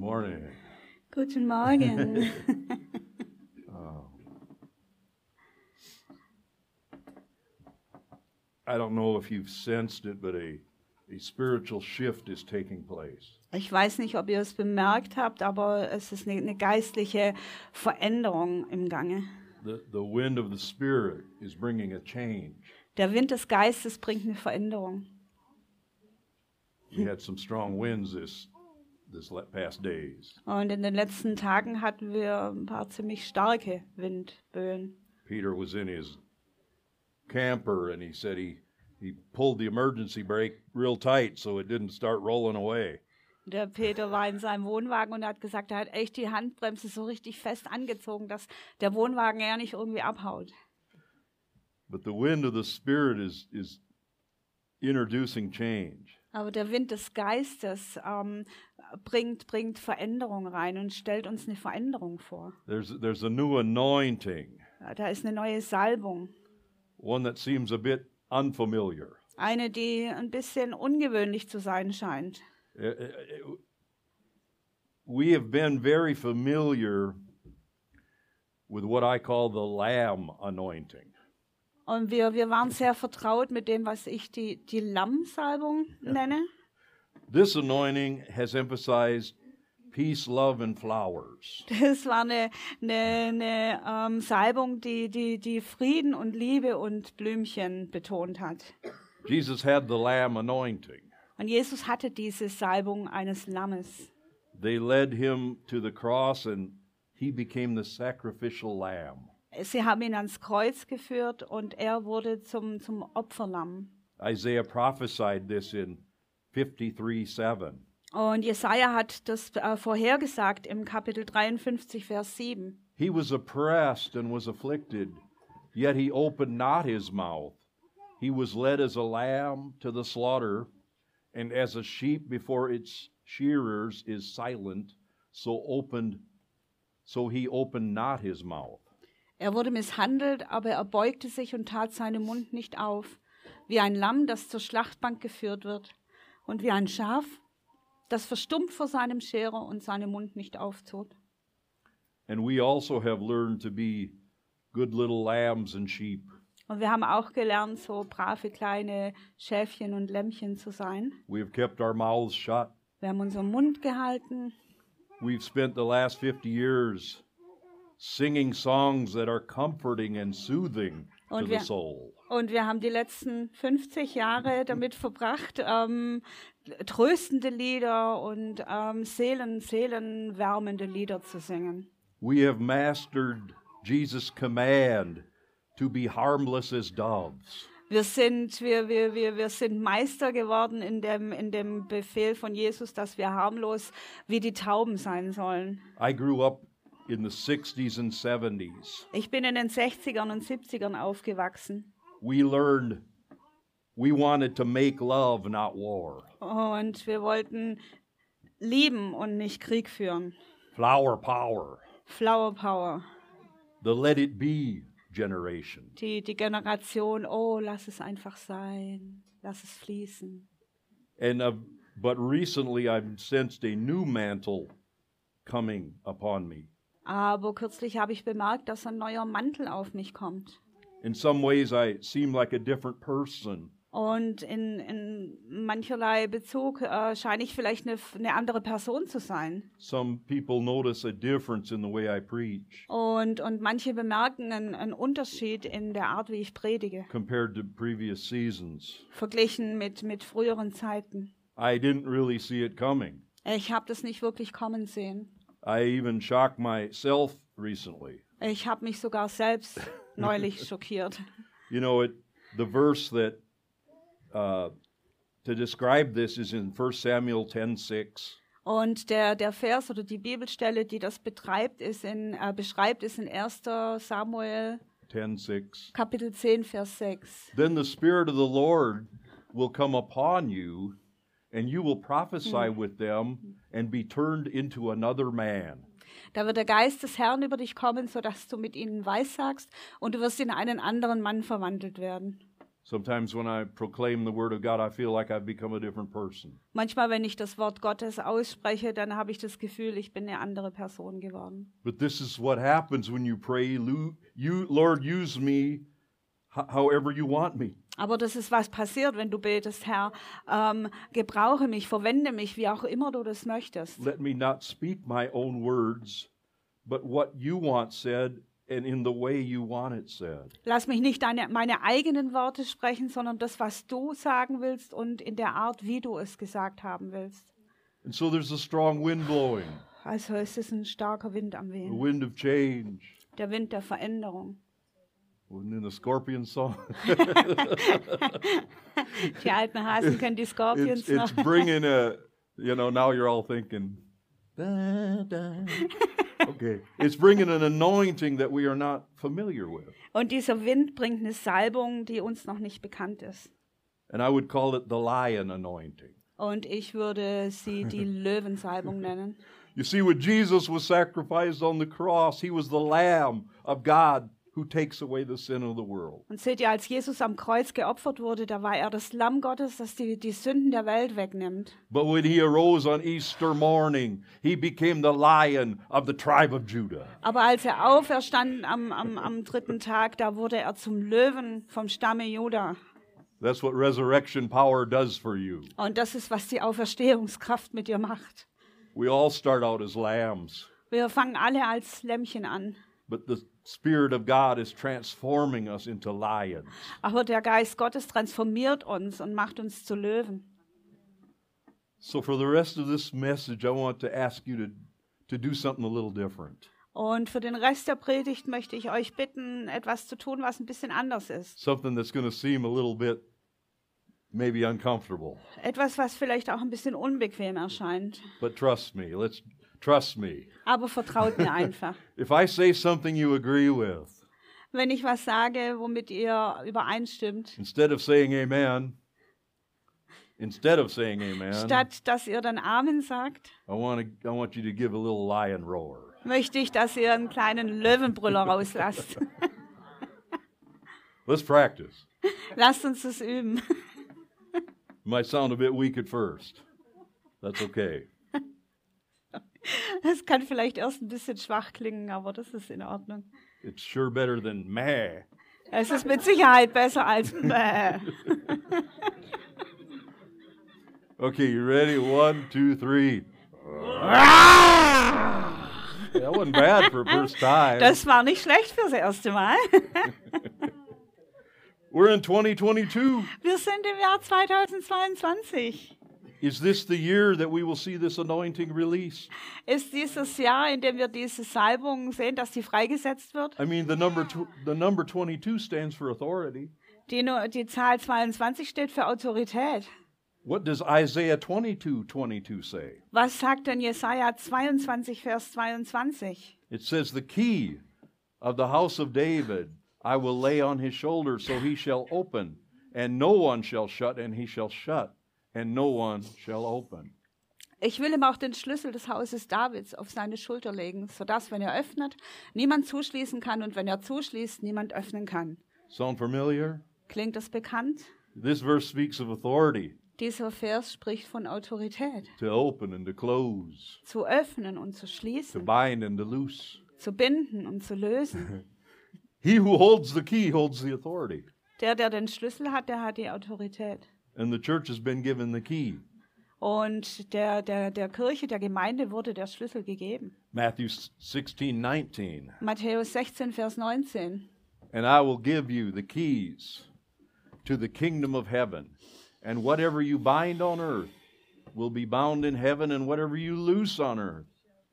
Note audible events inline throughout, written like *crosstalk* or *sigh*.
morning. Guten Morgen. *laughs* Oh. I don't know if you've sensed it, but a, a spiritual shift is taking place. Ich weiß nicht, ob ihr es bemerkt habt, aber es ist eine, eine geistliche Veränderung im Gange. The, the wind of the Spirit is bringing a change. Der Wind des Geistes bringt eine Veränderung. We had some strong winds this Und in den letzten Tagen hatten wir ein paar ziemlich starke Windböen. Peter was in his camper and he said he he pulled the emergency brake real tight so it didn't start rolling away. Der Peter war in seinem Wohnwagen und hat gesagt, er hat echt die Handbremse so richtig fest angezogen, dass der Wohnwagen ja nicht irgendwie abhaut. But the wind of the Spirit is is introducing change. Aber der Wind des Geistes ähm, bringt, bringt Veränderung rein und stellt uns eine Veränderung vor. There's there's a new anointing, Da ist eine neue Salbung. one that seems a bit unfamiliar. Eine, die ein bisschen ungewöhnlich zu sein scheint. Uh, uh, uh, We have been very familiar with what I call the lamb anointing. Und wir, wir waren sehr vertraut mit dem, was ich die, die Lammsalbung nenne. This anointing has emphasized peace, love, and flowers. Das war eine, eine, eine ähm, Salbung, die, die, die Frieden und Liebe und Blümchen betont hat. Jesus had the lamb anointing. Und Jesus hatte diese Salbung eines Lammes. They led him to the cross, and he became the sacrificial lamb. Sie haben ihn ans Kreuz geführt und er wurde zum, zum Opferlamm. Isaiah prophesied this in 53 7. Und Jesaja hat das äh, vorhergesagt im Kapitel 53, Vers 7. He was oppressed and was afflicted, yet he opened not his mouth. He was led as a lamb to the slaughter, and as a sheep before its shearers is silent, so opened so he opened not his mouth. Er wurde misshandelt, aber er beugte sich und tat seinen Mund nicht auf, wie ein Lamm, das zur Schlachtbank geführt wird, und wie ein Schaf, das verstummt vor seinem Scherer und seinen Mund nicht auftut. And we also have learned to be good little lambs and sheep. Und wir haben auch gelernt, so brave kleine Schäfchen und Lämmchen zu sein. We have kept our mouths shut. Wir haben unseren Mund gehalten. We've spent the last 50 years singing songs that are comforting and soothing to Und the wir- soul. Und wir haben die letzten 50 Jahre damit verbracht, ähm, tröstende Lieder und ähm, Seelen, seelenwärmende Lieder zu singen. We have mastered Jesus' command to be harmless as doves. Wir sind, wir, wir, wir, wir sind Meister geworden in dem, in dem Befehl von Jesus, dass wir harmlos wie die Tauben sein sollen. I grew up in the 60s and 70s. Ich bin in den 60ern und 70ern aufgewachsen. We learned we wanted to make love, not war. Und wir wollten lieben und nicht Krieg führen. Flower power, Flower Power. the let it be generation. Die, die Generation, oh, lass es einfach sein. Lass es fließen. And uh, but recently I've sensed a new mantle coming upon me. Aber kürzlich habe ich bemerkt, dass ein neuer Mantel auf mich kommt. In some ways I seem like a different person. Und in, in mancherlei Bezug äh, scheine ich vielleicht eine, eine andere Person zu sein. Some people notice a difference in the way I preach Und, und manche bemerken einen, einen Unterschied in der Art, wie ich predige, compared to previous seasons. verglichen mit, mit früheren Zeiten. I didn't really see it coming. Ich habe das nicht wirklich kommen sehen. I even shocked myself recently. Ich habe mich sogar selbst *laughs* neulich schockiert. You know, it the verse that uh, to describe this is in 1 Samuel 10:6. Und der, der Vers oder die Bibelstelle, die das betreibt, ist in, äh, beschreibt, ist in 1. Samuel 10:6. Kapitel 10, Vers 6. Then the spirit of the Lord will come upon you, and you will prophesy with them and be turned into another man. Da wird der Geist des Herrn über dich kommen, sodass du mit ihnen weissagst und du wirst in einen anderen Mann verwandelt werden. Sometimes when I proclaim the word of God, I feel like I've become a different person. Manchmal, wenn ich das Wort Gottes ausspreche, dann habe ich das Gefühl, ich bin eine andere Person geworden. But this is what happens when you pray, "Lu- you Lord, use me ho- however you want me. Aber das ist, was passiert, wenn du betest, Herr, ähm, gebrauche mich, verwende mich, wie auch immer du das möchtest. Let me not speak my own words, but what you want said and in the way you want it said. Lass mich nicht deine, meine eigenen Worte sprechen, sondern das, was du sagen willst und in der Art, wie du es gesagt haben willst. And so there's a strong wind blowing, Also es ist ein starker Wind am Wehen, wind of change. der Wind der Veränderung. Wasn't in the scorpion song? *laughs* *laughs* Die alten Hasen kennen die Scorpions it's, it's bringing a, *laughs* you know, now you're all thinking, da, da. okay. It's bringing an anointing that we are not familiar with. Und dieser Wind bringt eine Salbung, die uns noch nicht bekannt ist. And I would call it the lion anointing. Und ich würde sie die Löwensalbung nennen. You see, when Jesus was sacrificed on the cross, he was the Lamb of God who takes away the sin of the world. Und seht ihr, als Jesus am Kreuz geopfert wurde, da war er das Lamm Gottes, das die, die Sünden der Welt wegnimmt. But when he arose on Easter morning, he became the lion of the tribe of Judah. Aber als er auferstand am, am, am dritten Tag, da wurde er zum Löwen vom Stamme Juda. That's what resurrection power does for you. Und das ist, was die Auferstehungskraft mit dir macht. We all start out as lambs, Wir fangen alle als Lämmchen an. But the Spirit of God is transforming us into lions. Aber der Geist Gottes transformiert uns und macht uns zu Löwen. So, for the rest of this message, I want to ask you to, to do something a little different. Und für den Rest der Predigt möchte ich euch bitten, etwas zu tun, was ein bisschen anders ist. Something that's going to seem a little bit maybe uncomfortable. Etwas, was vielleicht auch ein bisschen unbequem erscheint. But trust me, let's trust me. Aber vertraut mir einfach. *laughs* If I say something you agree with, Wenn ich was sage, womit ihr übereinstimmt, instead of saying amen, instead of saying amen, statt dass ihr dann Amen sagt, I want I want you to give a little lion roar. möchte ich, dass ihr einen kleinen Löwenbrüller rauslasst. *laughs* *laughs* Let's practice. Lasst uns das üben. Might sound a bit weak at first. That's okay. Das kann vielleicht erst ein bisschen schwach klingen, aber das ist in Ordnung. It's sure better than meh. Es ist mit Sicherheit besser als Bäh. *laughs* Okay, you ready? One, two, three. That wasn't bad for first time. Das war nicht schlecht fürs erste Mal. *laughs* We're in 2022. Wir sind im Jahr 2022. Is this the year that we will see this anointing released? Ist dieses Jahr, in dem wir diese Salbung sehen, dass die freigesetzt wird? I mean, the number the number 22 stands for authority. Die, Nu- die Zahl 22 steht für Autorität. What does Isaiah 22 22 say? Was sagt denn Jesaja 22, Vers 22? It says, The key of the house of David I will lay on his shoulder, so he shall open, and no one shall shut, and he shall shut, and no one shall open. Ich will ihm auch den Schlüssel des Hauses Davids auf seine Schulter legen, sodass, wenn er öffnet, niemand zuschließen kann und wenn er zuschließt, niemand öffnen kann. Sound familiar? Klingt das bekannt? This verse speaks of authority Dieser Vers spricht von Autorität. to open and to close, Zu öffnen und zu to schließen, bind and to loose. zu binden und zu lösen. *laughs* He who holds the key holds the authority. Der, der den Schlüssel hat, der hat die Autorität. And the church has been given the key. Und der, der, der Kirche, der Gemeinde wurde der Schlüssel gegeben. Matthew 16, 19. Matthäus 16, Vers 19. And I will give you the keys to the kingdom of heaven. And whatever you bind on earth will be bound in heaven, and whatever you loose on earth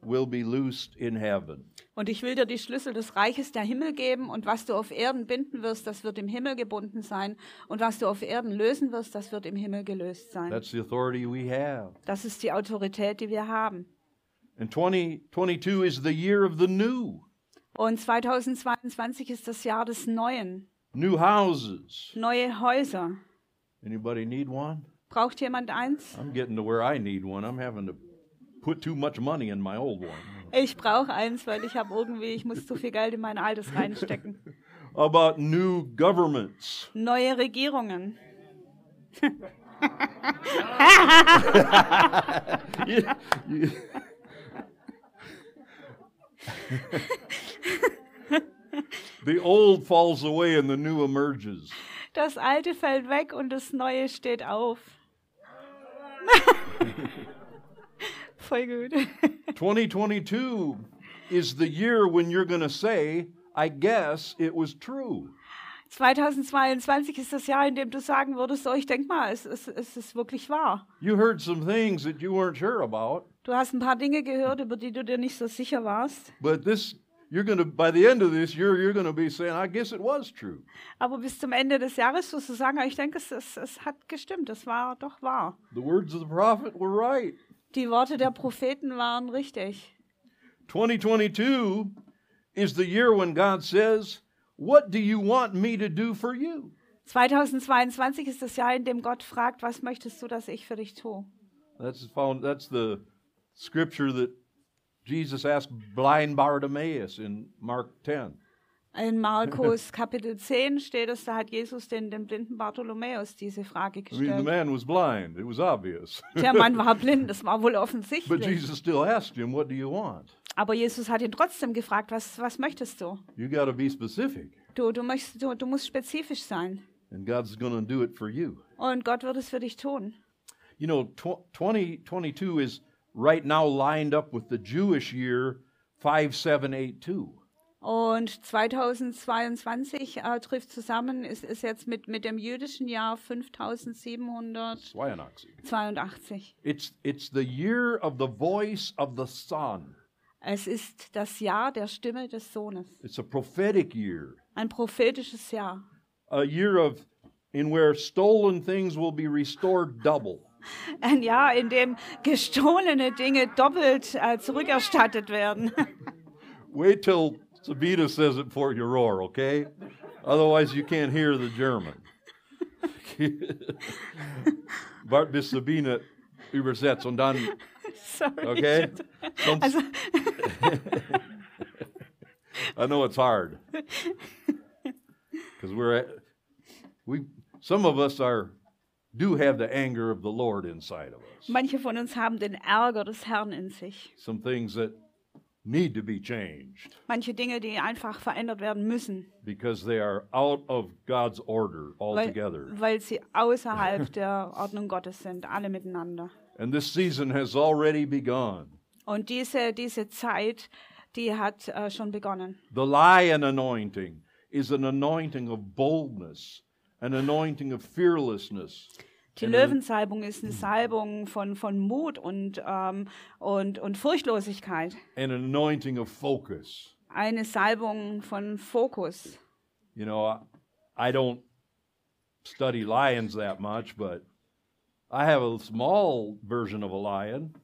will be loosed in heaven. Und ich will dir die Schlüssel des Reiches der Himmel geben, und was du auf Erden binden wirst, das wird im Himmel gebunden sein, und was du auf Erden lösen wirst, das wird im Himmel gelöst sein. That's the authority we have. Das ist die Autorität, die wir haben. And 2022 is the year of the new. Und 2022 ist das Jahr des Neuen. New houses. Neue Häuser. Anybody need one? Braucht jemand eins? I'm getting to where I need one. I'm having to put too much money in my old one. Ich brauche eins, weil ich habe irgendwie, ich muss zu viel Geld in mein altes reinstecken. *laughs* about new governments. neue Regierungen. You- *laughs* you- the old falls away and the new emerges. Das Alte fällt weg und das Neue steht auf. *laughs* Voll gut. *laughs* 2022 is the year when you're going to say, I guess it was true. 2022 ist das Jahr, in dem du sagen würdest, oh, ich denke mal, es, es, es ist wirklich wahr. You heard some things that you weren't sure about, Du hast ein paar Dinge gehört, über die du dir nicht so sicher warst. but this, you're going to, by the end of this year, you're going to be saying, I guess it was true. Aber bis zum Ende des Jahres wirst du sagen, "Ah, ich denke, es, es, es hat gestimmt, es war doch wahr. The words of the prophet were right. Die Worte der Propheten waren richtig. 2022 is the year when God says, What do you want me to do for you? 2022 ist das Jahr, in dem Gott fragt, was möchtest du, dass ich für dich tue? That's found that's the scripture that Jesus asked blind Bartimaeus in Mark 10. In Markus *laughs* Kapitel 10 steht es, da hat Jesus den, den blinden Bartholomäus diese Frage I mean, the gestellt. man was blind. It was obvious. Der Mann war *laughs* blind, das war wohl but offensichtlich. Jesus still asked him, What do you want? Aber Jesus hat ihn trotzdem gefragt, was, was möchtest du? You got to be specific, Du, du, möchtest, du, du musst spezifisch sein. and God's to do it for you. Und Gott wird es für dich tun. You know, tw- 2022 is right now lined up with the Jewish year 5782. Und 2022 äh, trifft zusammen, ist, ist jetzt mit, mit dem jüdischen Jahr 5782. Swayanaxi. It's, it's the year of the voice of the Son. Es ist das Jahr der Stimme des Sohnes. It's a prophetic year, Ein prophetisches Jahr. a year of in where stolen things will be restored double. *laughs* Ein Jahr, in dem gestohlene Dinge doppelt äh, zurückerstattet werden. *laughs* Wait till Sabina says it before you roar, okay? Otherwise, you can't hear the German. Bart bis Sabine übersetzt und dann, Sorry. okay? Also, *laughs* I know it's hard *laughs* because we're at, we some of us are do have the anger of the Lord inside of us. manche von uns haben den Ärger des Herrn in sich. Some things that need to be changed Manche Dinge, die einfach verändert werden müssen, because they are out of God's order altogether. weil sie außerhalb *laughs* der Ordnung Gottes sind, alle miteinander. And this season has already begun. Und diese, diese Zeit, die hat äh, schon begonnen. The lion anointing is an anointing of boldness, an anointing of fearlessness. Die Löwensalbung ist eine Salbung von, von Mut und, ähm, und, und Furchtlosigkeit. an anointing of focus. Eine Salbung von Fokus. You know, I, I don't study lions that much, but I have a small version of a lion,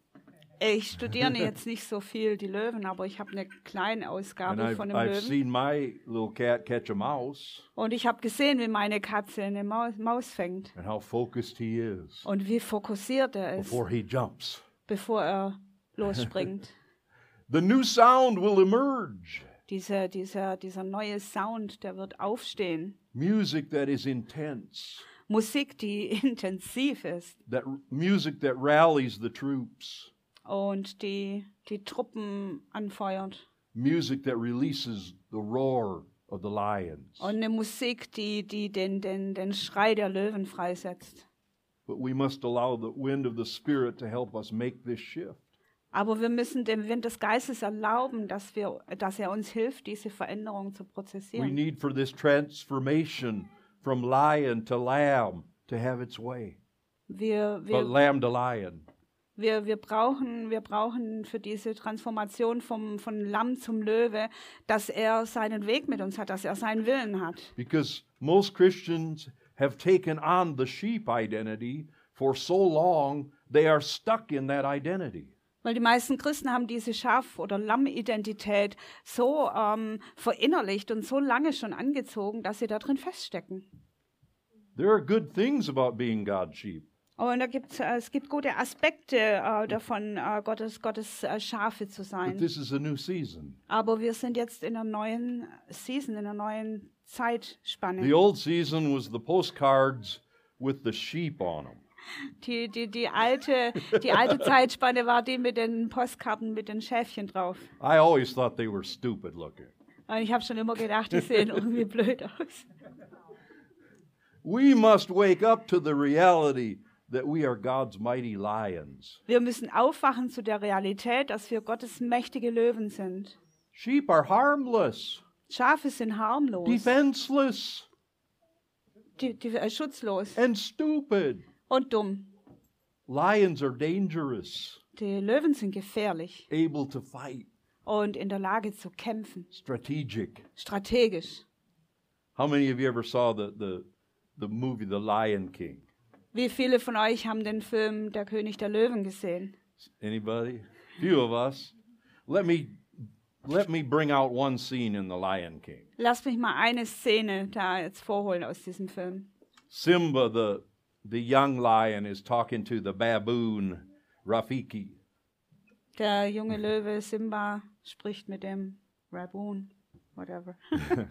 Ich studiere *laughs* jetzt nicht so viel die Löwen, aber ich habe eine kleine Ausgabe I've, von einem I've Löwen. seen my little cat catch a mouse Und ich habe gesehen, wie meine Katze eine Maus, Maus fängt. and how focused he is Und wie fokussiert er ist, before he jumps. bevor er losspringt. *laughs* The new sound will emerge Diese, dieser, dieser neue Sound, der wird aufstehen. music that is intense, Musik, die *laughs* intensiv ist that music that rallies the troops, und die die Truppen anfeuert. music that releases the roar of the lions. Und eine Musik, die, die den, den, den Schrei der Löwen freisetzt. But we must allow the wind of the Spirit to help us make this shift. Aber wir müssen dem Wind des Geistes erlauben, dass, wir, dass er uns hilft, diese Veränderung zu We prozessieren. need for this transformation from lion to lamb to have its way. Wir, But wir, lamb to lion. Wir, wir, brauchen, wir brauchen für diese Transformation vom, von Lamm zum Löwe, dass er seinen Weg mit uns hat, dass er seinen Willen hat. Because most Christians have taken on the sheep identity for so long, they are stuck in that identity. Weil die meisten Christen haben diese Schaf- oder Lammidentität so ähm, verinnerlicht und so lange schon angezogen, dass sie da drin feststecken. There are good things about being God's sheep, Und da gibt's, äh, es gibt gute Aspekte äh, davon, äh, Gottes, Gottes äh, Schafe zu but sein. this is a new season. Aber wir sind jetzt in einer neuen Season, in einer neuen Zeitspanne. The old season was the postcards with the sheep on them. Die, die, die, alte, die alte *laughs* Zeitspanne war die mit den Postkarten mit den Schäfchen drauf. I always thought they were stupid looking. Und ich habe schon immer gedacht, die sehen *laughs* irgendwie blöd aus. We must wake up to the reality that we are God's mighty lions. Wir müssen aufwachen zu der Realität, dass wir Gottes mächtige Löwen sind. Sheep are harmless, Schafe sind harmlos, defenseless, die, die, äh, schutzlos and stupid. und dumm. Lions are dangerous, Die Löwen sind gefährlich able to fight, und in der Lage zu kämpfen, strategic. strategisch. How many of you ever saw the, the, the movie The Lion King? Wie viele von euch haben den Film Der König der Löwen gesehen? Anybody? Few of us. Let me let me bring out one scene in The Lion King. Lass mich mal eine Szene da jetzt vorholen aus diesem Film. Simba, the the young lion, is talking to the baboon Rafiki. Der junge Löwe Simba spricht mit dem Raboon, whatever. *laughs*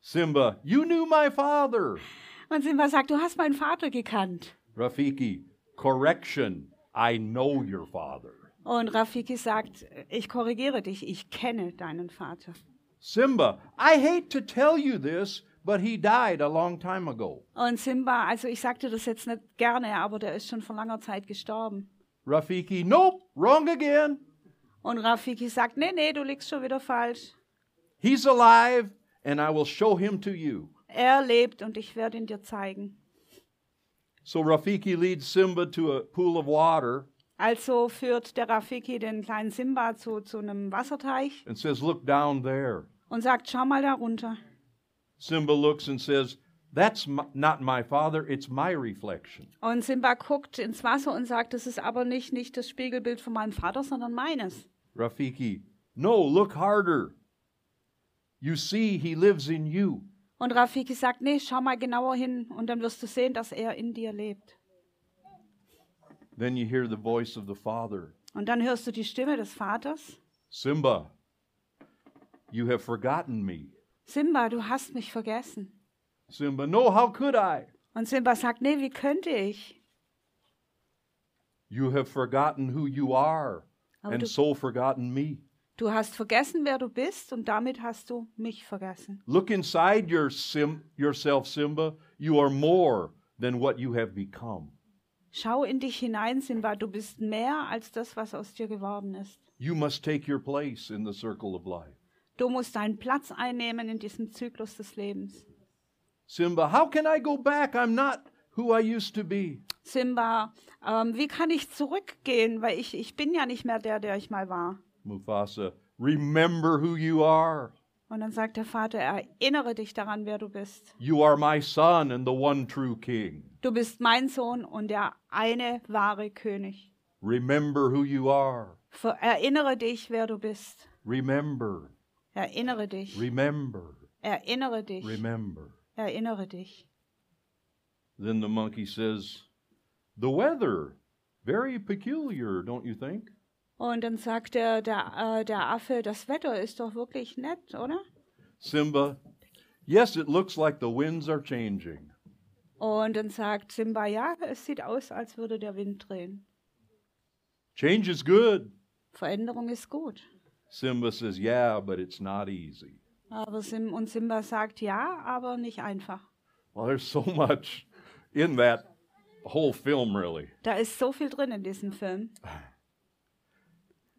Simba, you knew my father. *laughs* Und Simba sagt, du hast meinen Vater gekannt. Rafiki, correction. I know your father. Und Rafiki sagt, ich korrigiere dich, ich kenne deinen Vater. Simba, I hate to tell you this, but he died a long time ago. Und Simba, also ich sagte das jetzt nicht gerne, aber der ist schon vor langer Zeit gestorben. Rafiki, nope, wrong again. Und Rafiki sagt, nee, nee, du liegst schon wieder falsch. He's alive, and I will show him to you. Er lebt und ich werde ihn dir zeigen. So Rafiki leads Simba to a pool of water Also führt der Rafiki den kleinen Simba zu, zu einem Wasserteich and says, Look down there. und sagt, schau mal da runter. Simba looks and says, That's not my father, it's my reflection. Und Simba guckt ins Wasser und sagt, das ist aber nicht, nicht das Spiegelbild von meinem Vater, sondern meines. Rafiki, no, look harder. You see, he lives in you. Und Rafiki sagt, nee, schau mal genauer hin und dann wirst du sehen, dass er in dir lebt. Then you hear the voice of the father Und dann hörst du die Stimme des Vaters. Simba, you have forgotten me. Simba, du hast mich vergessen. Simba, no, how could I? Und Simba sagt, nee, wie könnte ich? You have forgotten who you are, Aber and du- so forgotten me. Du hast vergessen, wer du bist und damit hast du mich vergessen. Look inside your sim- yourself, Simba. You are more than what you have become. Schau in dich hinein, Simba, du bist mehr als das, was aus dir geworden ist. You must take your place in the circle of life. Du musst deinen Platz einnehmen in diesem Zyklus des Lebens. Simba, how can I go back? I'm not who I used to be. Simba, ähm, wie kann ich zurückgehen? Weil ich, ich bin ja nicht mehr der, der ich mal war. Mufasa, remember who you are. Und dann sagt der Vater, erinnere dich daran, wer du bist. You are my son and the one true king. Du bist mein Sohn und der eine wahre König. Remember who you are. Ver erinnere dich, wer du bist. Remember, Erinnere dich. remember, Erinnere dich. remember. Erinnere dich. Then the monkey says, The weather, very peculiar, don't you think? Und dann sagt der, der, äh, der Affe, das Wetter ist doch wirklich nett, oder? Simba, yes, it looks like the winds are changing. Und dann sagt Simba, ja, es sieht aus, als würde der Wind drehen. Change is good. Veränderung ist gut. Simba says, Yeah, but it's not easy. Aber Sim und Simba sagt, ja, aber nicht einfach. Well, there's so much in that whole film, really. Da ist so viel drin in diesem Film. *sighs*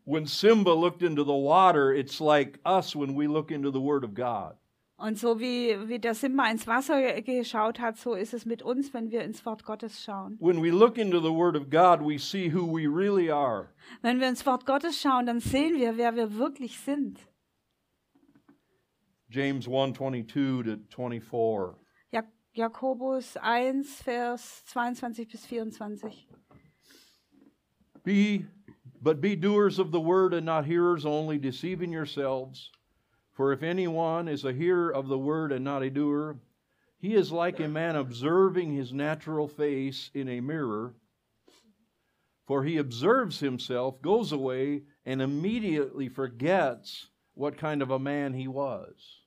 When Simba looked into the water, it's like us when we look into the Word of God. Und so wie, wie der Simba ins Wasser geschaut hat, so ist es mit uns, wenn wir ins Wort Gottes schauen. When we look into the Word of God, we see who we really are. Wenn wir ins Wort Gottes schauen, dann sehen wir, wer wir wirklich sind. James 1 22 to 24. Jak Jakobus 1, Vers 22 bis 24. Be but be doers of the word and not hearers only, deceiving yourselves. For if anyone is a hearer of the word and not a doer, he is like a man observing his natural face in a mirror. For he observes himself, goes away, and immediately forgets what kind of a man he was.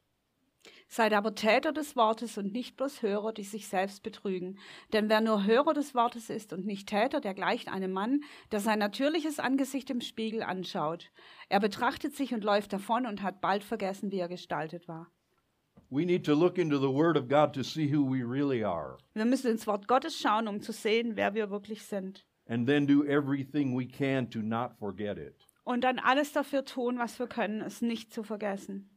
Seid aber Täter des Wortes und nicht bloß Hörer, die sich selbst betrügen. Denn wer nur Hörer des Wortes ist und nicht Täter, der gleicht einem Mann, der sein natürliches Angesicht im Spiegel anschaut. Er betrachtet sich und läuft davon und hat bald vergessen, wie er gestaltet war. We need to look into the Word of God to see who we really are, Wir müssen ins Wort Gottes schauen, um zu sehen, wer wir wirklich sind. and then do everything we can to not forget it. Und dann alles dafür tun, was wir können, es nicht zu vergessen.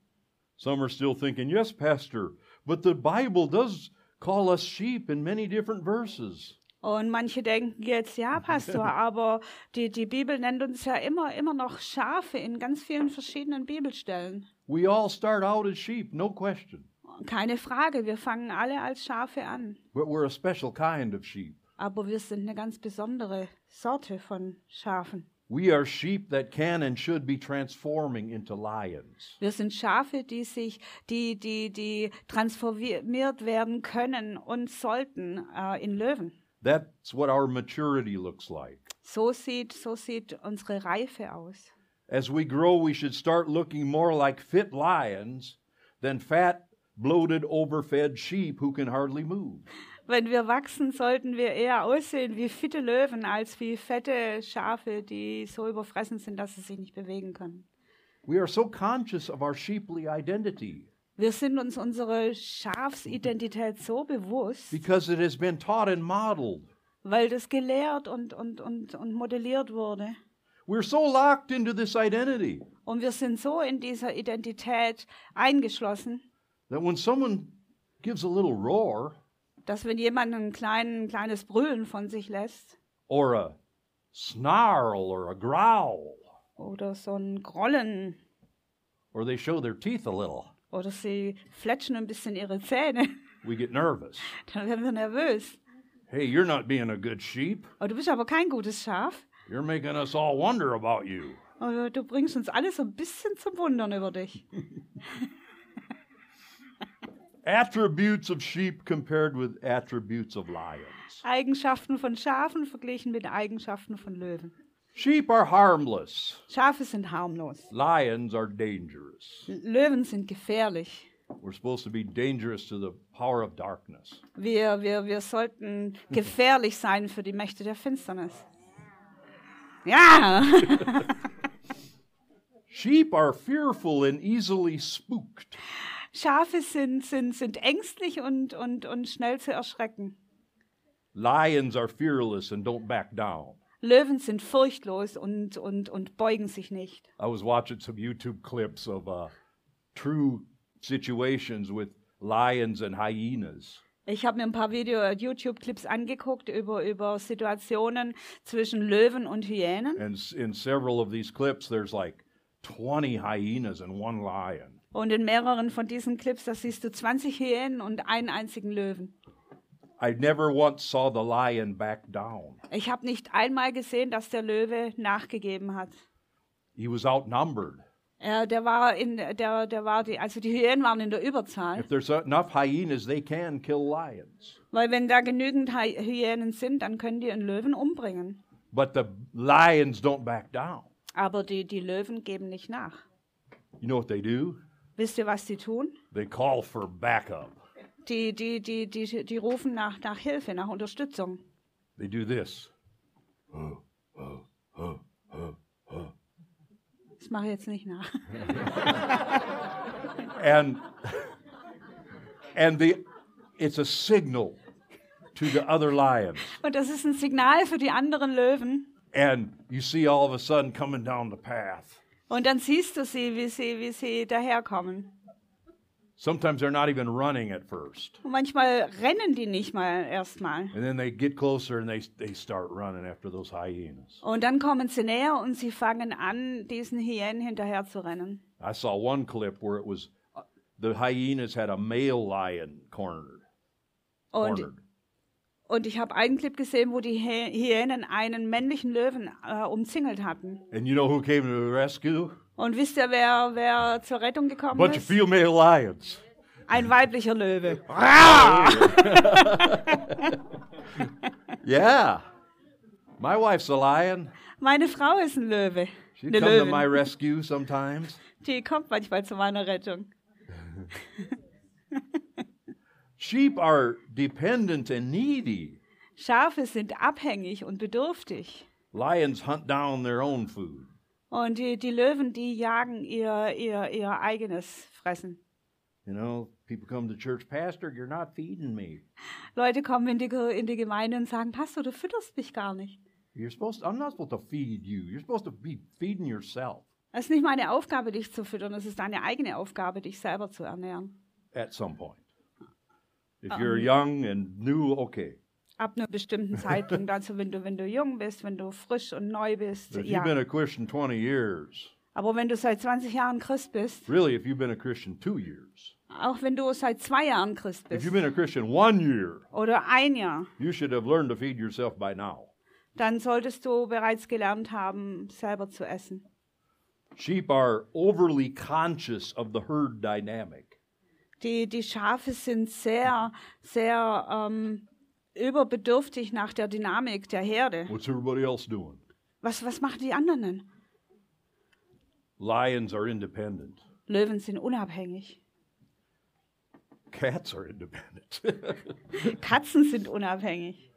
Some are still thinking, yes, Pastor, but the Bible does call us sheep in many different verses. Und manche denken jetzt, ja, *laughs* Pastor, aber die, die Bibel nennt uns ja immer, immer noch Schafe in ganz vielen verschiedenen Bibelstellen. We all start out as sheep, no question, Keine Frage, wir fangen alle als Schafe an. but we're a special kind of sheep. Aber wir sind eine ganz besondere Sorte von Schafen. We are sheep that can and should be transforming into lions. Wir sind Schafe, die sich, die, die, die transformiert werden können und sollten äh, in Löwen. That's what our maturity looks like. So sieht, so sieht unsere Reife aus. As we grow, we should start looking more like fit lions than fat, bloated, overfed sheep who can hardly move. Wenn wir wachsen, sollten wir eher aussehen wie fitte Löwen als wie fette Schafe, die so überfressen sind, dass sie sich nicht bewegen können. We are so conscious of our sheeply identity Wir sind uns unsere Schafsidentität so bewusst, because it has been taught and modeled. weil das gelehrt und, und, und, und modelliert wurde. We're so locked into this identity Und wir sind so in dieser Identität eingeschlossen, that when someone gives a little roar dass wenn jemand ein klein, kleines Brüllen von sich lässt or a snarl or a growl oder so ein Grollen or they show their teeth a little, oder sie fletschen ein bisschen ihre Zähne, *laughs* we get nervous. dann werden wir nervös. Hey, you're not being a good sheep. Oh, du bist aber kein gutes Schaf. You're making us all wonder about you. Oh, du bringst uns alle so ein bisschen zum Wundern über dich. *laughs* Attributes of sheep compared with attributes of lions. Eigenschaften von Schafen verglichen mit Eigenschaften von Löwen. Sheep are harmless, Schafe sind harmlos. lions are dangerous. Löwen sind gefährlich. We're supposed to be dangerous to the power of darkness. Wir, wir, wir sollten *laughs* gefährlich sein für die Mächte der Finsternis. Ja! *laughs* Sheep are fearful and easily spooked. Schafe sind, sind, sind ängstlich und, und, und schnell zu erschrecken. Lions are fearless and don't back down. Löwen sind furchtlos und, und, und beugen sich nicht. I was watching some YouTube clips of uh, true situations with lions and hyenas. Ich habe mir ein paar Video YouTube-Clips angeguckt über, über Situationen zwischen Löwen und Hyänen. And in several of these clips, there's like 20 hyenas and one lion. Und in mehreren von diesen Clips, da siehst du 20 Hyänen und einen einzigen Löwen. I never once saw the lion back down. Ich habe nicht einmal gesehen, dass der Löwe nachgegeben hat. He was outnumbered. Er, der war in, der, der war die, also die Hyänen waren in der Überzahl. If there's enough hyenas, they can kill lions. Weil wenn da genügend Hy Hyänen sind, dann können die einen Löwen umbringen. But the lions don't back down. Aber die, die Löwen geben nicht nach. You know what they do? Wisst ihr, was die tun? They call for backup. Die, die, die, die, die rufen nach, nach Hilfe, nach Unterstützung. They do this. Das mache ich jetzt nicht nach. *laughs* And and the it's a signal to the other lions. Und das ist ein Signal für die anderen Löwen. And you see all of a sudden coming down the path. Und dann siehst du sie, wie sie, wie sie daherkommen. Sometimes they're not even running at first. Und manchmal rennen die nicht mal erstmal. And then they get closer and they, they start running after those hyenas. Und dann kommen sie näher und sie fangen an, diesen Hyänen hinterher zu rennen. I saw one clip where it was uh, the hyenas had a male lion cornered. Und, cornered. Und ich habe einen Clip gesehen, wo die Hy- Hyänen einen männlichen Löwen äh, umzingelt hatten. And you know who came to the rescue? Und wisst ihr, wer, wer zur Rettung gekommen bunch of ist? female lions. Ein weiblicher Löwe. *laughs* Yeah. My wife's a lion. Meine Frau ist ein Löwe. She Eine come to my Löwin. rescue sometimes. Die kommt manchmal zu meiner Rettung. *laughs* Sheep are dependent and needy. Schafe sind abhängig und bedürftig. Lions hunt down their own food. Und die, die Löwen, die jagen ihr, ihr, ihr eigenes Fressen. You know, people come to church, Pastor, you're not feeding me. Leute kommen in die, in die Gemeinde und sagen, Pastor, du fütterst mich gar nicht. You're supposed I'm not supposed to feed you. You're supposed to be feeding yourself Es ist nicht meine Aufgabe, dich zu füttern, es ist deine eigene Aufgabe, dich selber zu ernähren. at some point. If you're young and new, okay. Ab einem bestimmten Zeitpunkt, also wenn du, wenn du jung bist, wenn du frisch und neu bist, But if ja. you've been a Christian 20 years, Aber wenn du seit 20 Jahren Christ bist, really, if you've been a Christian two years, auch wenn du seit zwei Jahren Christ if bist you've been a Christian one year, oder ein Jahr, you should have learned to feed yourself by now. dann solltest du bereits gelernt haben, selber zu essen. Sheep are overly conscious of the herd dynamic. Die, die Schafe sind sehr, sehr ähm, überbedürftig nach der Dynamik der Herde. What's everybody else doing? Was, was machen die anderen denn? Lions are independent. Löwen sind unabhängig. Cats are independent. *laughs* Katzen sind unabhängig.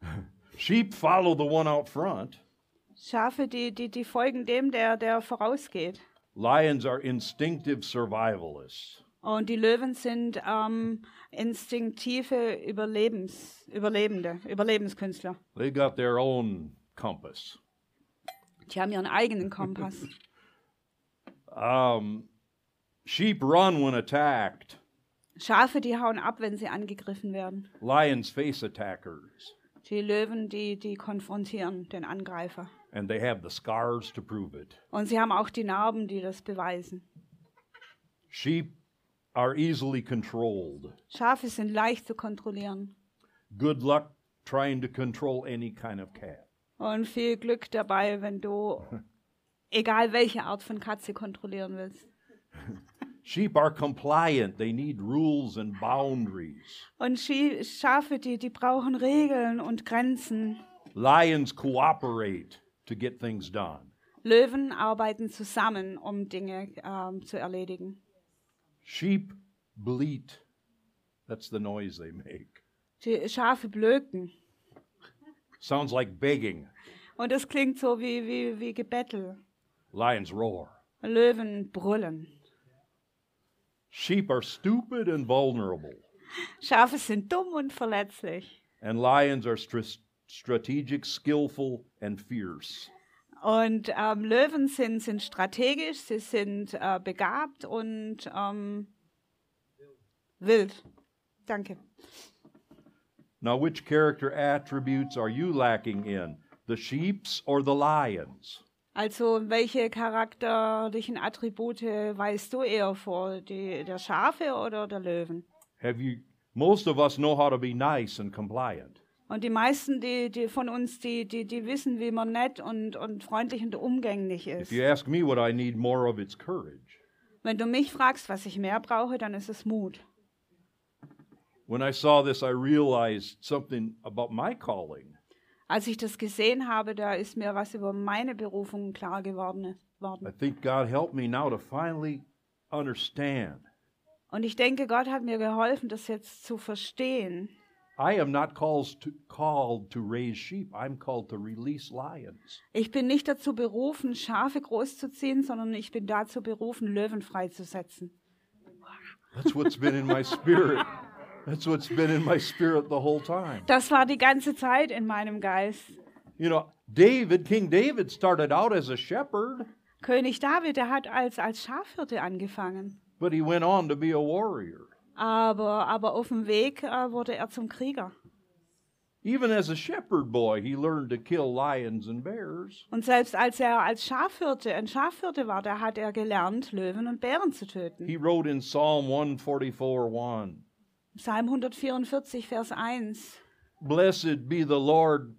*laughs* Sheep follow the one out front. Schafe, die, die, die folgen dem, der, der vorausgeht. Lions are instinctive survivalists. Und die Löwen sind ähm, instinktive Überlebens, Überlebende, Überlebenskünstler. They got their own compass. Die haben ihren eigenen Kompass. *laughs* Um, sheep run when attacked. Schafe, die hauen ab, wenn sie angegriffen werden. Lions face attackers, Die Löwen, die, die konfrontieren den Angreifer. and they have the scars to prove it. Und sie haben auch die Narben, die das beweisen. Sheep are easily controlled. Schafe sind leicht zu kontrollieren. Good luck trying to control any kind of cat. Und viel Glück dabei, wenn du, *laughs* egal welche Art von Katze, kontrollieren willst. *laughs* Sheep are compliant. They need rules and boundaries. Und Schafe, die, die brauchen Regeln und Grenzen. Lions cooperate to get things done. Löwen arbeiten zusammen, um Dinge ähm, zu erledigen. Sheep bleat. That's the noise they make. Die Schafe blöken. Sounds like begging. Und das klingt so wie, wie, wie Gebettel. Lions roar. Löwen brüllen. Sheep are stupid and vulnerable, Schafe sind dumm und verletzlich. and lions are str- strategic, skillful, and fierce. Und ähm, Löwen sind, sind strategisch, sie sind äh, begabt und ähm, wild. Danke. Now, which character attributes are you lacking in? The sheep's or the lions? Also, welche charakterlichen Attribute weist du eher vor? Die, der Schafe oder der Löwen? Have you? Most of us know how to be nice and compliant. Und die meisten die, die von uns, die, die, die wissen, wie man nett und, und freundlich und umgänglich If ist. you ask me what I need more of, it's courage. Wenn du mich fragst, was ich mehr brauche, dann ist es Mut. When I saw this, I realized something about my calling. Als ich das gesehen habe, da ist mir was über meine Berufung klar geworden. I think God helped me now to finally understand. Und ich denke, Gott hat mir geholfen, das jetzt zu verstehen. I am not called to, called to raise sheep. I'm called to release lions. Ich bin nicht dazu berufen, Schafe großzuziehen, sondern ich bin dazu berufen, Löwen freizusetzen. That's what's been in my spirit. That's what's been in my spirit the whole time. Das war die ganze Zeit in meinem Geist. You know, David, King David started out as a shepherd, König David, der hat als, als Schafhirte angefangen. but he went on to be a warrior. Aber, aber auf dem Weg äh, wurde er zum Krieger. Even as a shepherd boy, he learned to kill lions and bears. Und selbst als er als Schafhirte, ein Schafhirte war, da hat er gelernt, Löwen und Bären zu töten. He wrote in Psalm 144 1 Psalm 144, Vers 1. Blessed be the Lord,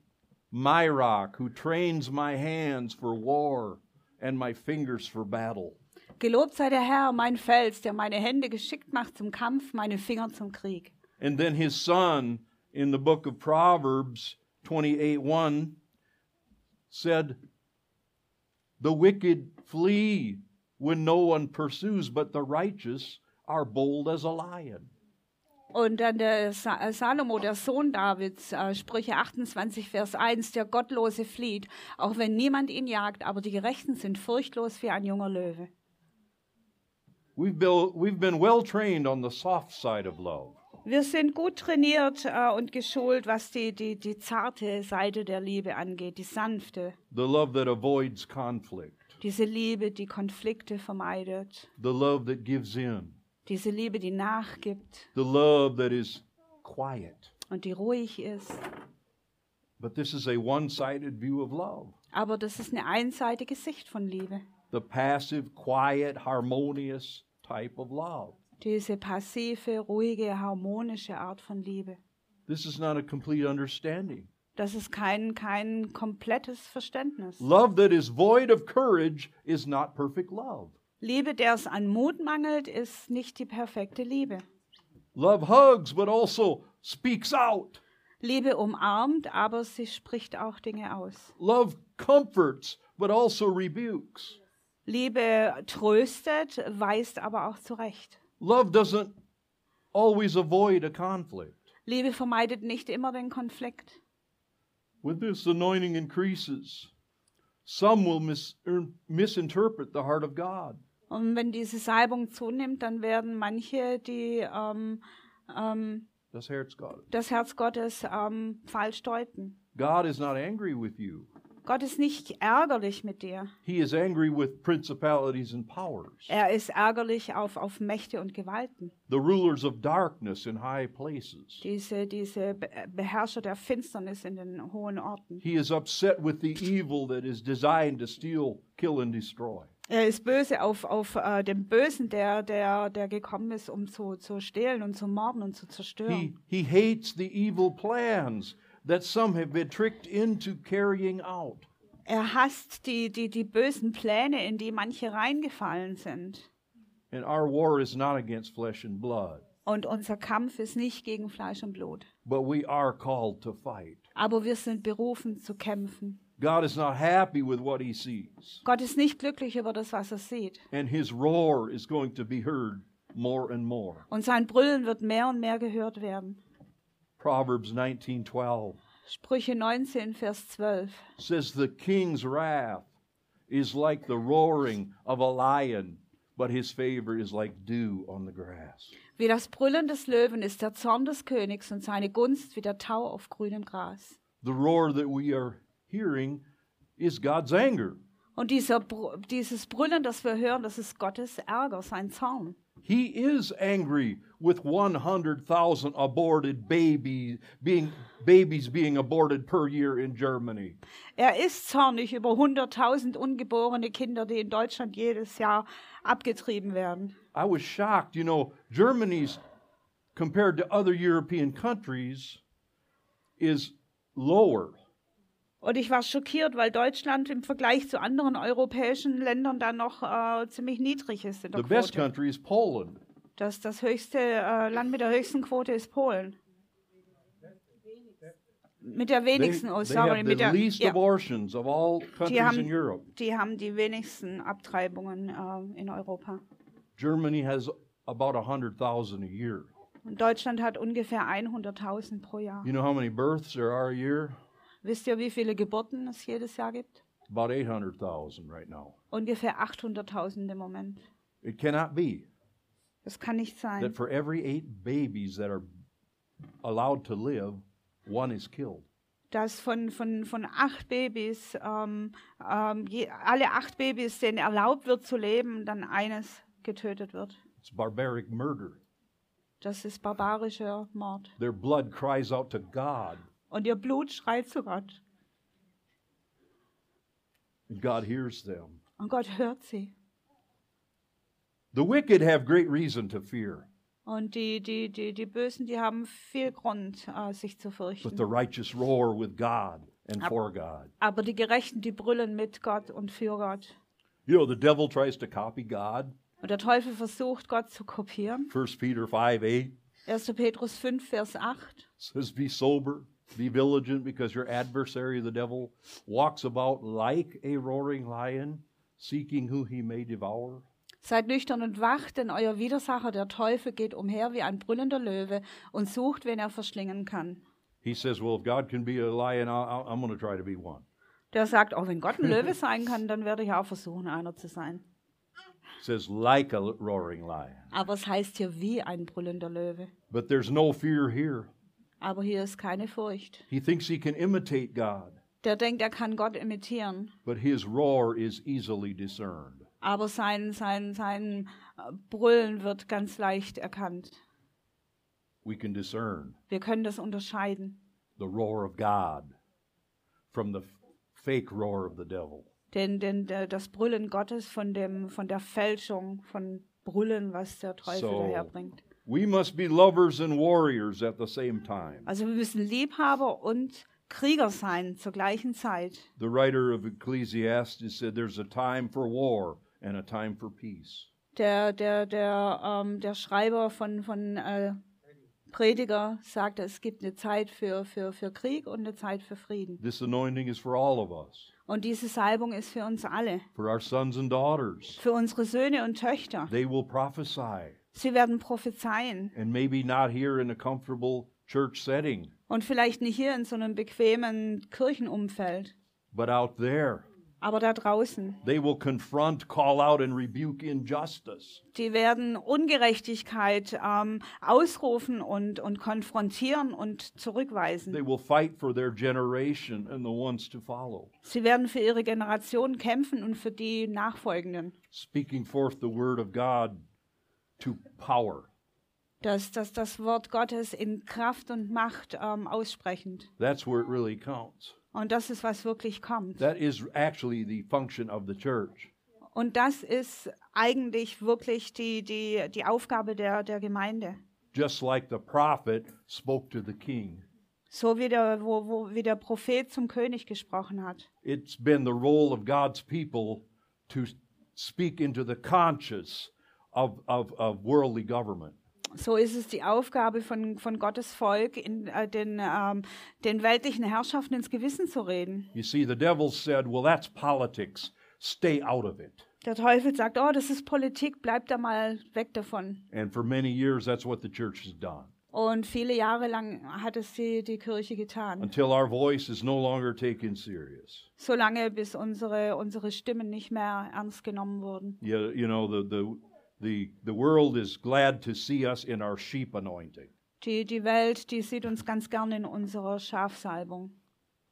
my rock, who trains my hands for war and my fingers for battle. Gelobt sei der Herr, mein Fels, der meine Hände geschickt macht zum Kampf, meine Finger zum Krieg. And then his son in the book of Proverbs 28 1 said, The wicked flee when no one pursues, but the righteous are bold as a lion. Und dann der Sa äh, Salomo, der Sohn Davids, äh, Sprüche 28, Vers 1, der Gottlose flieht, auch wenn niemand ihn jagt, aber die Gerechten sind furchtlos wie ein junger Löwe. We've been, we've been well trained on the soft side of love. Wir sind gut trainiert äh, und geschult, was die, die, die zarte Seite der Liebe angeht, die sanfte. The love that avoids conflict. Diese Liebe, die Konflikte vermeidet. The love that gives in. Diese Liebe, die nachgibt The love that is quiet. und die ruhig ist. But this is a one sided view of love. Aber das ist eine einseitige Sicht von Liebe. The passive, quiet, harmonious type of love. Diese passive, ruhige, harmonische Art von Liebe. This is not a complete understanding. Das ist kein, kein komplettes Verständnis. Love that is void of courage is not perfect love. Liebe, der es an Mut mangelt, ist nicht die perfekte Liebe. Love hugs, but also speaks out. Liebe umarmt, aber sie spricht auch Dinge aus. Love comforts, but also rebukes. Liebe tröstet, weist aber auch zurecht. Love doesn't always avoid a conflict. Liebe vermeidet nicht immer den Konflikt. When this anointing increases, some will mis- er, misinterpret the heart of God. Und wenn diese Salbung zunimmt, dann werden manche, die ähm, ähm, Das Herz Gottes. das Herz Gottes ähm, falsch deuten. God is not angry with you. Gott ist nicht ärgerlich mit dir. He is angry with principalities and powers, Er ist ärgerlich auf, auf Mächte und Gewalten. the rulers of darkness in high places. Diese, diese Be Beherrscher der Finsternis in den hohen Orten. He is upset with the evil that is designed to steal, kill, and destroy. Er ist böse auf, auf äh, den Bösen, der, der, der gekommen ist, um zu, zu stehlen und zu morden und zu zerstören. He, he hates the evil plans that some have been tricked into carrying out. Er hasst die, die, die bösen Pläne, in die manche reingefallen sind. And our war is not against flesh and blood, Und unser Kampf ist nicht gegen Fleisch und Blut. but we are called to fight. Aber wir sind berufen zu kämpfen. God is not happy with what he sees, Gott ist nicht glücklich über das, was er sieht. and his roar is going to be heard more and more. Und sein Brüllen wird mehr und mehr gehört werden. Proverbs 19:12 Sprüche 19, Vers 12. says the king's wrath is like the roaring of a lion, but his favor is like dew on the grass. Wie das Brüllen des Löwen ist der Zorn des Königs und seine Gunst wie der Tau auf grünem Gras. The roar that we are hearing is God's anger. Und dieser, dieses Brüllen, das wir hören, das ist Gottes Ärger, sein Zorn. He is angry with 100,000 aborted babies being babies being aborted per year in Germany. Er ist zornig über 100.000 ungeborene Kinder, die in Deutschland jedes Jahr abgetrieben werden. I was shocked, you know, Germany's compared to other European countries is lower. Und ich war schockiert, weil Deutschland im Vergleich zu anderen europäischen Ländern dann noch äh, ziemlich niedrig ist in der The best Quote. country is Poland. Das, das höchste äh, Land mit der höchsten Quote ist Polen. Mit der wenigsten, oh they sorry, have mit der, least ja, abortions of all countries haben- in Europe. die haben die wenigsten Abtreibungen äh, in Europa. Germany has about 100,000 a year. Und Deutschland hat ungefähr 100.000 pro Jahr. You know how many births there are a year? Wisst ihr, wie viele Geburten es jedes Jahr gibt? About 800,000 right now. Ungefähr 800.000 im Moment. It cannot be Das kann nicht sein. that for every eight babies that are allowed to live, one is killed. dass von, von, von acht Babys, ähm, ähm, je, alle acht Babys, denen erlaubt wird zu leben, dann eines getötet wird. It's barbaric murder. Das ist barbarischer Mord. Their blood cries out to God, Und ihr Blut schreit zu Gott. and God hears them. Und Gott hört sie. The wicked have great reason to fear, Und die, die, die, die Bösen, die haben viel Grund, äh, sich zu but fürchten. the righteous roar with God and for God. Aber die Gerechten, die brüllen mit Gott und für Gott. You know, the devil tries to copy God. Und der Teufel versucht, Gott zu kopieren. 1 Peter 5 8 1. Petrus 5, Vers 8. says, Be sober, be vigilant, because your adversary, the devil, walks about like a roaring lion, seeking who he may devour. Seid nüchtern und wach, denn euer Widersacher, der Teufel, geht umher wie ein brüllender Löwe und sucht, wen er verschlingen kann. He says, Well, if God can be a lion, I- I'm going to try to be one. Der sagt, auch wenn Gott ein Löwe sein kann, dann werde ich auch versuchen, einer zu sein. Says, like a roaring lion. Aber es heißt hier wie ein brüllender Löwe. But there's no fear here. Aber hier ist keine Furcht. He thinks he can imitate God, Der denkt, er kann Gott imitieren. but his roar is easily discerned. Aber sein, sein, sein äh, Brüllen wird ganz leicht erkannt. We can discern Wir können das unterscheiden. the roar of God from the fake roar of the devil. Denn, denn der, das Brüllen Gottes von, dem, von der Fälschung, von Brüllen, was der Teufel So- daherbringt. We must be lovers and warriors at the same time. Also wir müssen Liebhaber und Krieger sein zur gleichen Zeit. The writer of Ecclesiastes said there's a time for war and a time for peace. Der, der, der, ähm, der Schreiber von, von äh, Prediger sagte, es gibt eine Zeit für, für, für Krieg und eine Zeit für Frieden. This anointing is for all of us, Und diese Salbung ist für uns alle, for our sons and daughters. für unsere Söhne und Töchter. They will prophesy, Sie werden prophezeien and maybe not here in a comfortable church setting, und vielleicht nicht hier in so einem bequemen Kirchenumfeld, but out there. aber da draußen. They will confront, call out, and rebuke injustice. Die werden Ungerechtigkeit ähm, ausrufen und, und konfrontieren und zurückweisen. They will fight for their generation and the ones to follow, Sie werden für ihre Generation kämpfen und für die Nachfolgenden. speaking forth the word of God to power. Das, das, das Wort Gottes in Kraft und Macht ähm, aussprechend. That's where it really counts. Und das ist, was wirklich kommt. That is actually the function of the church. Und das ist eigentlich wirklich die, die, die Aufgabe der, der Gemeinde. Just like the prophet spoke to the king. So wie der, wo, wo, wie der Prophet zum König gesprochen hat. It's been the role of God's people to speak into the conscience of, of, of worldly government. So ist es die Aufgabe von, von Gottes Volk, in äh, den, ähm, den weltlichen Herrschaften ins Gewissen zu reden. You see, the devil said, Well, that's politics. Stay out of it. Der Teufel sagt, oh, das ist Politik, bleib da mal weg davon. And for many years, that's what the church has done. Und viele Jahre lang hat es die, die Kirche getan. Until our voice is no longer taken serious. Solange bis unsere, unsere Stimmen nicht mehr ernst genommen wurden. You, you know, the, the, the, the world is glad to see us in our sheep anointing. Die, die Welt, die sieht uns ganz gerne in unserer Schafsalbung.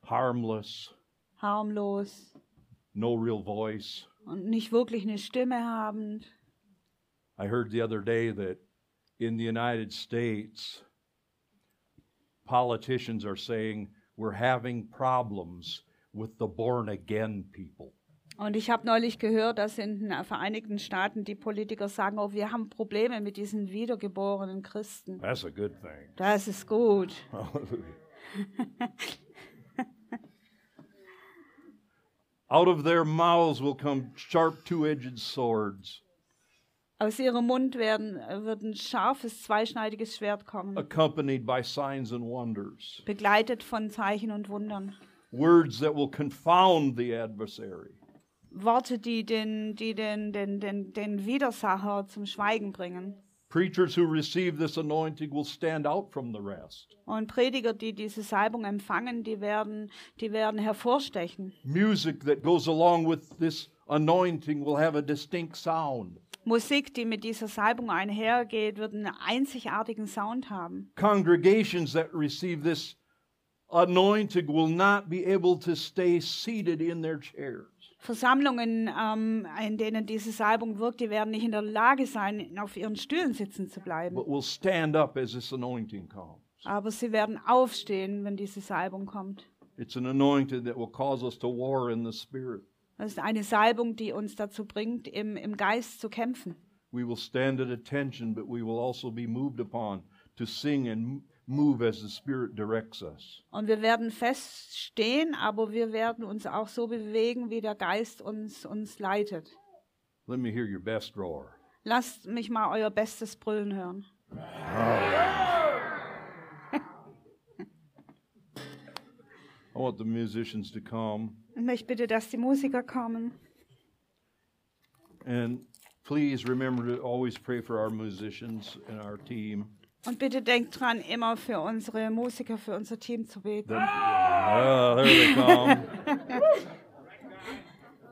Harmless, Harmlos no real voice. und nicht wirklich eine Stimme habend. I heard the other day that in the United States, politicians are saying we're having problems with the born again people. Und ich habe neulich gehört, dass in den Vereinigten Staaten die Politiker sagen, oh, wir haben Probleme mit diesen wiedergeborenen Christen. That's a good thing. Das ist gut. *laughs* Out of their mouths will come sharp two edged swords, Aus ihrem Mund werden, wird ein scharfes, zweischneidiges Schwert kommen, accompanied by signs and wonders, begleitet von Zeichen und Wundern. words that will confound the adversary. Worte, die den, die den, den, den, den Widersacher zum Schweigen bringen. Preachers who receive this anointing will stand out from the rest. Und Prediger, die diese Salbung empfangen, die werden, die werden hervorstechen. Music that goes along with this anointing will have a distinct sound. Musik, die mit dieser Salbung einhergeht, wird einen einzigartigen Sound haben. Congregations that receive this anointing will not be able to stay seated in their chairs. Versammlungen, ähm, in denen diese Salbung wirkt, die werden nicht in der Lage sein, auf ihren Stühlen sitzen zu bleiben. but will stand up as this anointing comes. Aber sie werden aufstehen, wenn diese Salbung kommt. It's an anointing that will cause us to war in the spirit. Das ist eine Salbung, die uns dazu bringt, im, im Geist zu kämpfen. We will stand at attention, but we will also be moved upon to sing and move as the Spirit directs us. Und wir werden feststehen, aber wir werden uns auch so bewegen, wie der Geist uns, uns leitet. Let me hear your best roar. Lasst mich mal euer bestes Brüllen hören. *laughs* I want the musicians to come. Ich möchte bitte, dass die Musiker kommen. And Please remember to always pray for our musicians and our team. Und bitte denkt dran, immer für unsere Musiker, für unser Team zu beten. Ah, there they come. *laughs*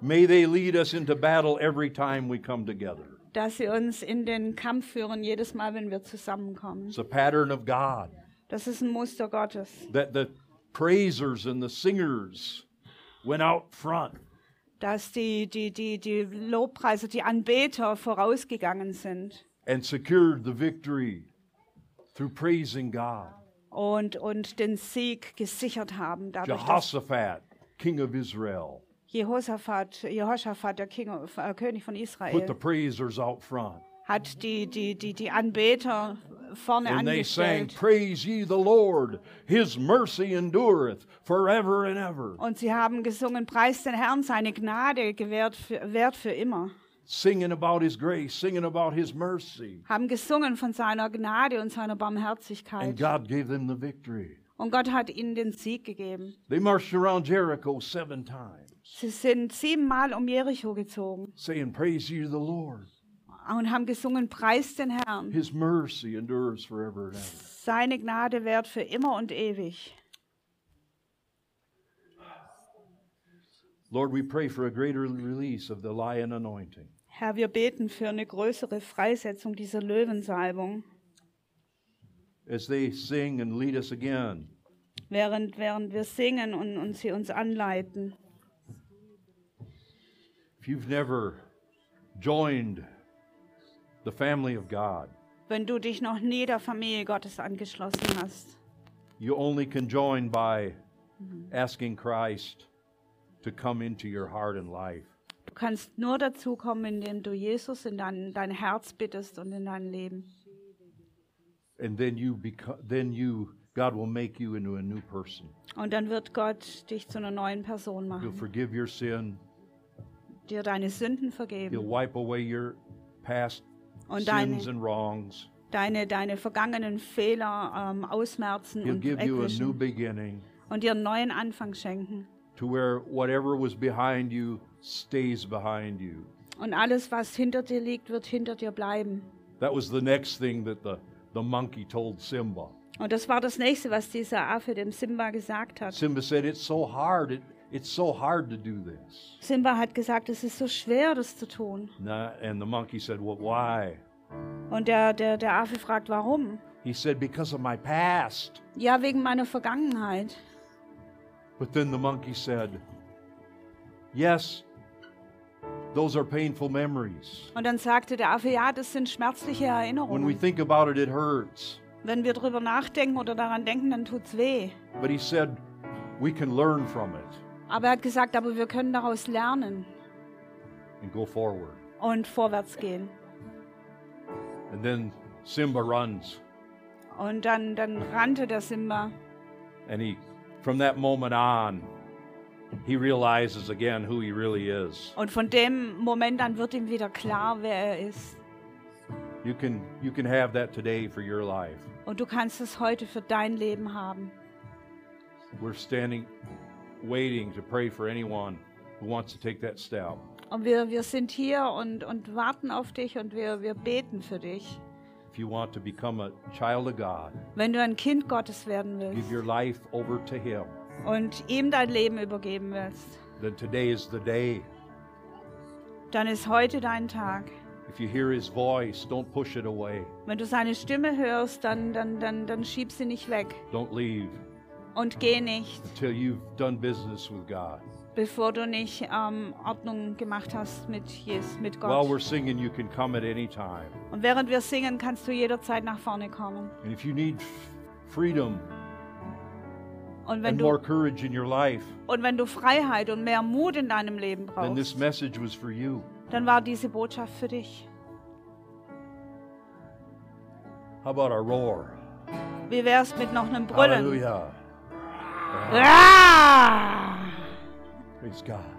May they lead us into battle every time we come together. Dass sie uns in den Kampf führen, jedes Mal, wenn wir zusammenkommen. It's a pattern of God Das ist ein Muster Gottes. that the praisers and the singers went out front Dass die, die, die, die Lobpreiser, die Anbeter vorausgegangen sind and secured the victory through praising God. und, und den Sieg gesichert haben. Dadurch, Jehoshaphat, king of Israel, Jehoshaphat, Jehoshaphat der King, äh, König von put the Israel, praisers out front. hat die, die, die, die Anbeter vorne And they sang, angestellt. Praise ye the Lord, his mercy endureth forever and ever. Und sie haben gesungen, preis den Herrn, seine Gnade gewährt für, währt für immer. Singing about his grace, singing about his mercy. Haben gesungen von seiner Gnade und seiner And Barmherzigkeit. God gave them the victory. Und Gott hat ihnen den Sieg gegeben. They marched around Jericho seven times, Sie sind siebenmal um Jericho gezogen saying, Praise ye the Lord, und haben gesungen, preis den Herrn. his mercy endures forever and ever. Seine Gnade währt für immer und ewig. Lord, we pray for a greater release of the lion anointing. Herr, wir beten für eine größere Freisetzung dieser Löwensalbung, as they sing and lead us again. während, während wir singen und, und sie uns anleiten. If you've never joined the family of God, Wenn du dich noch nie der Familie Gottes angeschlossen hast, you only can join by asking Christ to come into your heart and life. Du kannst nur dazu kommen, indem du Jesus in dein, dein Herz bittest und in dein Leben. And then you become then you God will make you into a new person. Und dann wird Gott dich zu einer neuen Person He'll machen, forgive your sin. dir deine Sünden He'll vergeben wipe away your past und deine, sins and wrongs. deine, deine vergangenen Fehler ähm, ausmerzen He'll und give you a new beginning und dir einen neuen Anfang schenken. to where whatever was behind you stays behind you. Und alles, was hinter dir liegt, wird hinter dir bleiben. That was the next thing that the, the monkey told Simba. Und das war das nächste, was dieser Affe dem Simba gesagt hat. Simba said, It's so hard. It, it's so hard to do this. Simba hat gesagt, es ist so schwer, das zu tun. Na- And the monkey said, Well, why? Und der, der, der Affe fragt, warum? He said, Because of my past. Ja, wegen meiner Vergangenheit. But then the monkey said, Yes, those are painful memories. Und dann sagte der Affe, ja, das sind schmerzliche When we Erinnerungen. think about it, it hurts. Wenn wir drüber nachdenken oder daran denken, dann tut's weh. But he said, We can learn from it Aber er hat gesagt, aber wir können daraus lernen and go forward. und vorwärts gehen. And then Simba runs. Und dann, dann rannte der Simba. And he, from that moment on, he realizes again who he really is. Und von dem Moment an wird ihm wieder klar, wer er ist. You can, you can have that today for your life. Und du kannst es heute für dein Leben haben. We're standing, waiting to pray for anyone who wants to take that step. Und wir, wir sind hier und, und warten auf dich und wir, wir beten für dich. If you want to become a child of God, Wenn du ein Kind Gottes werden give willst your life over to Him, und ihm dein Leben übergeben willst, then today is the day. dann ist heute dein Tag. If you hear His voice, don't push it away. Wenn du seine Stimme hörst, dann, dann, dann, dann schieb sie nicht weg Don't leave und geh nicht, until you've done business with God. bevor du nicht ähm, Ordnung gemacht hast mit, Jesus, mit While we're Gott. singing, you can come at any time. Und während wir singen, kannst du jederzeit nach vorne kommen. And if you need f- freedom Und wenn and more du, courage in your life, und wenn du Freiheit und mehr Mut in deinem Leben then this brauchst, message was for you. dann war diese Botschaft für dich. How about a roar? Wie wär's mit noch einem Brüllen? Hallelujah. Ah! Praise God.